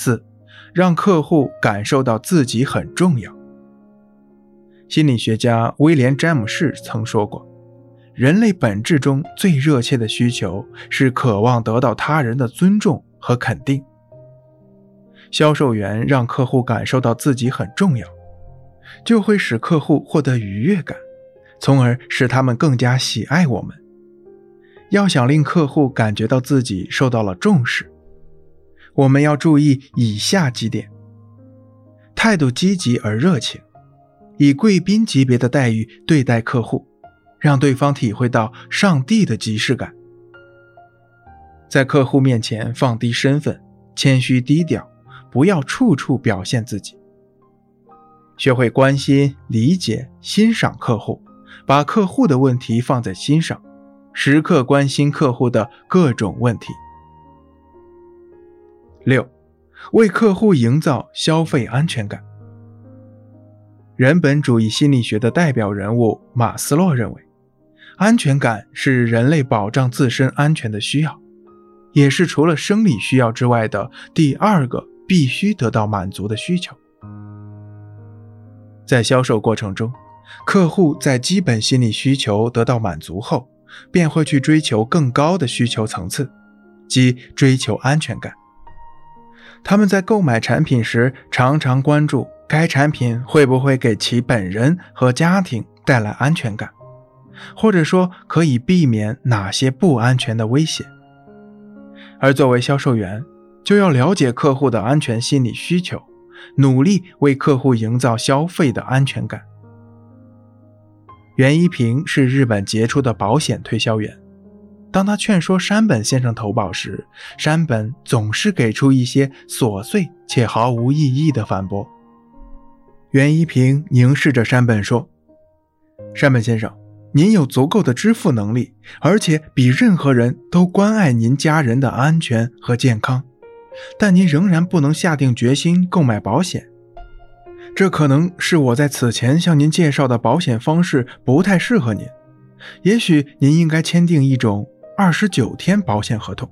四，让客户感受到自己很重要。心理学家威廉·詹姆士曾说过：“人类本质中最热切的需求是渴望得到他人的尊重和肯定。”销售员让客户感受到自己很重要，就会使客户获得愉悦感，从而使他们更加喜爱我们。要想令客户感觉到自己受到了重视，我们要注意以下几点：态度积极而热情，以贵宾级别的待遇对待客户，让对方体会到上帝的即视感。在客户面前放低身份，谦虚低调。不要处处表现自己，学会关心、理解、欣赏客户，把客户的问题放在心上，时刻关心客户的各种问题。六，为客户营造消费安全感。人本主义心理学的代表人物马斯洛认为，安全感是人类保障自身安全的需要，也是除了生理需要之外的第二个。必须得到满足的需求，在销售过程中，客户在基本心理需求得到满足后，便会去追求更高的需求层次，即追求安全感。他们在购买产品时，常常关注该产品会不会给其本人和家庭带来安全感，或者说可以避免哪些不安全的危险。而作为销售员，就要了解客户的安全心理需求，努力为客户营造消费的安全感。袁一平是日本杰出的保险推销员。当他劝说山本先生投保时，山本总是给出一些琐碎且毫无意义的反驳。袁一平凝视着山本说：“山本先生，您有足够的支付能力，而且比任何人都关爱您家人的安全和健康。”但您仍然不能下定决心购买保险，这可能是我在此前向您介绍的保险方式不太适合您。也许您应该签订一种二十九天保险合同。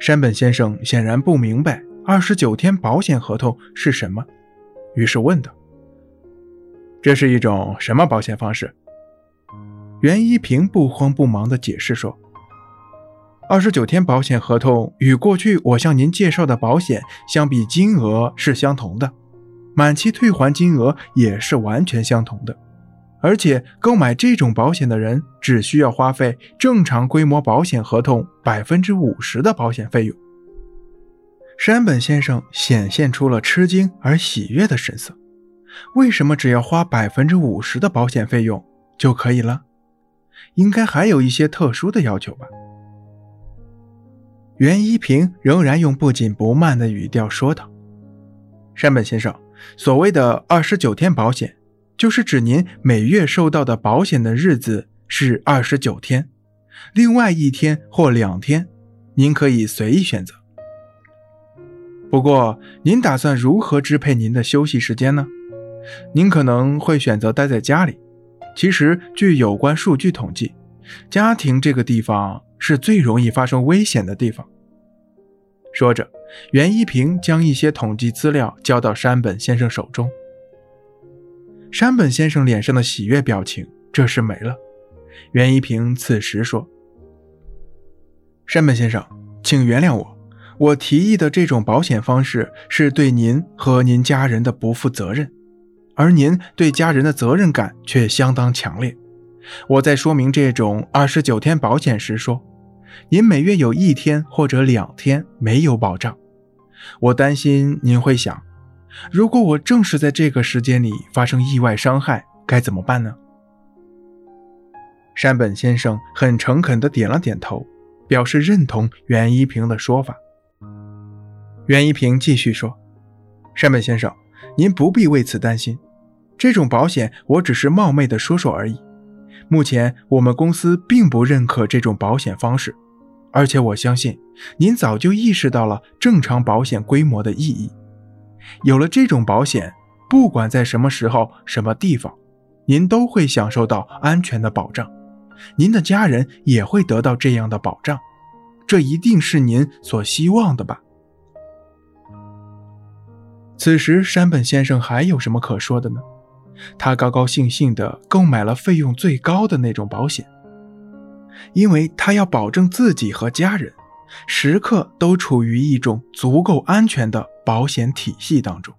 山本先生显然不明白二十九天保险合同是什么，于是问道：“这是一种什么保险方式？”袁一平不慌不忙地解释说。二十九天保险合同与过去我向您介绍的保险相比，金额是相同的，满期退还金额也是完全相同的，而且购买这种保险的人只需要花费正常规模保险合同百分之五十的保险费用。山本先生显现出了吃惊而喜悦的神色。为什么只要花百分之五十的保险费用就可以了？应该还有一些特殊的要求吧？袁一平仍然用不紧不慢的语调说道：“山本先生，所谓的二十九天保险，就是指您每月收到的保险的日子是二十九天，另外一天或两天，您可以随意选择。不过，您打算如何支配您的休息时间呢？您可能会选择待在家里。其实，据有关数据统计，家庭这个地方。”是最容易发生危险的地方。说着，袁一平将一些统计资料交到山本先生手中。山本先生脸上的喜悦表情这时没了。袁一平此时说：“山本先生，请原谅我，我提议的这种保险方式是对您和您家人的不负责任，而您对家人的责任感却相当强烈。”我在说明这种二十九天保险时说，您每月有一天或者两天没有保障，我担心您会想，如果我正是在这个时间里发生意外伤害，该怎么办呢？山本先生很诚恳地点了点头，表示认同袁一平的说法。袁一平继续说：“山本先生，您不必为此担心，这种保险我只是冒昧的说说而已。”目前我们公司并不认可这种保险方式，而且我相信您早就意识到了正常保险规模的意义。有了这种保险，不管在什么时候、什么地方，您都会享受到安全的保障，您的家人也会得到这样的保障，这一定是您所希望的吧？此时，山本先生还有什么可说的呢？他高高兴兴地购买了费用最高的那种保险，因为他要保证自己和家人时刻都处于一种足够安全的保险体系当中。